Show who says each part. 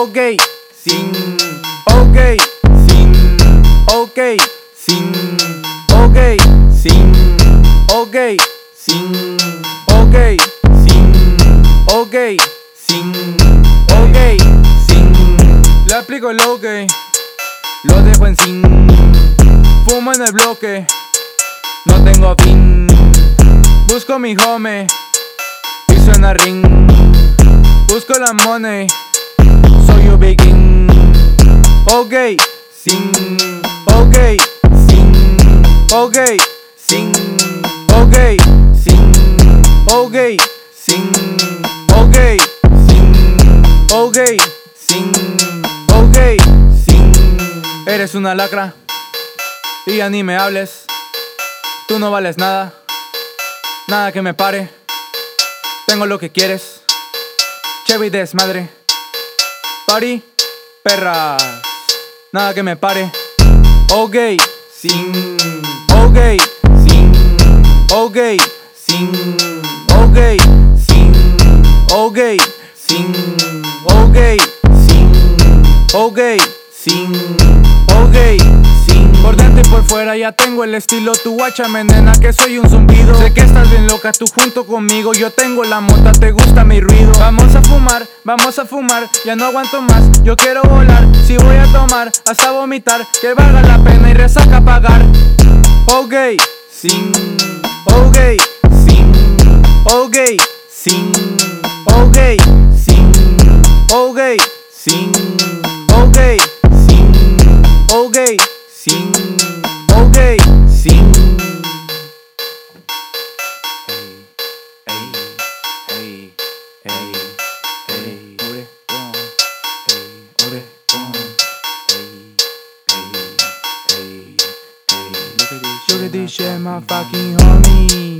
Speaker 1: ok, sin, ok, sin, ok, sin, ok, sin, ok, sin, ok, sin, ok, sin, ok, sin. Le aplico el ok, lo dejo en sin. Fumo en el bloque, no tengo fin. Busco mi home y suena ring. Busco la money. Ok, sin, ok, sin, ok, sin, ok, sin, ok, sin, ok, sin, ok, sin, ok, sin. Eres una lacra y ya ni me hables. Tú no vales nada, nada que me pare. Tengo lo que quieres. Chevy desmadre. Party, perras. Nada que me pare. Ok, sin. Ok, sin. Ok, sin. Ok, sin. Ok, sin. Ok, sin. Ok, sin. Ok, sin. Por dentro y por fuera ya tengo el estilo. Tu guáchame, nena, que soy un zumbido. Sé que estás bien loca, tú junto conmigo. Yo tengo la mota, te gusta mi ruido. Vamos a fumar, vamos a fumar. Ya no aguanto más, yo quiero volar. Si voy a tomar, hasta vomitar. Que valga la pena y resaca pagar. Ok, sin. Ok, sin. Ok, sin. to this shit, my fucking homie.